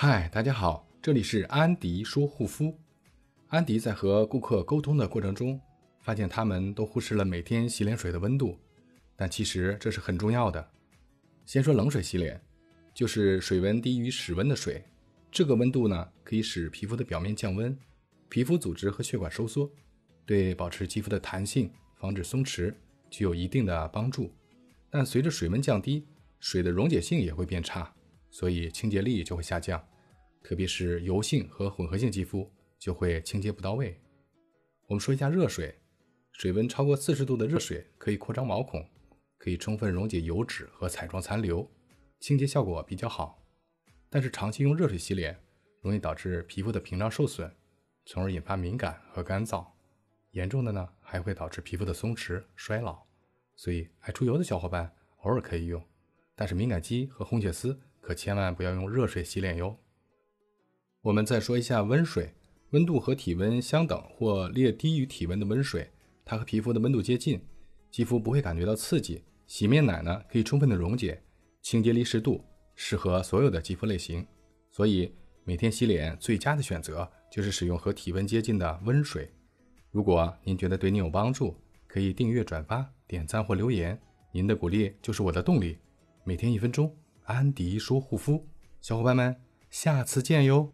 嗨，大家好，这里是安迪说护肤。安迪在和顾客沟通的过程中，发现他们都忽视了每天洗脸水的温度，但其实这是很重要的。先说冷水洗脸，就是水温低于室温的水，这个温度呢可以使皮肤的表面降温，皮肤组织和血管收缩，对保持肌肤的弹性、防止松弛具有一定的帮助。但随着水温降低，水的溶解性也会变差。所以清洁力就会下降，特别是油性和混合性肌肤就会清洁不到位。我们说一下热水，水温超过四十度的热水可以扩张毛孔，可以充分溶解油脂和彩妆残留，清洁效果比较好。但是长期用热水洗脸，容易导致皮肤的屏障受损，从而引发敏感和干燥。严重的呢，还会导致皮肤的松弛衰老。所以爱出油的小伙伴偶尔可以用，但是敏感肌和红血丝。可千万不要用热水洗脸哟。我们再说一下温水，温度和体温相等或略低于体温的温水，它和皮肤的温度接近，肌肤不会感觉到刺激。洗面奶呢可以充分的溶解，清洁力适度，适合所有的肌肤类型。所以每天洗脸最佳的选择就是使用和体温接近的温水。如果您觉得对您有帮助，可以订阅、转发、点赞或留言，您的鼓励就是我的动力。每天一分钟。安迪说：“护肤，小伙伴们，下次见哟。”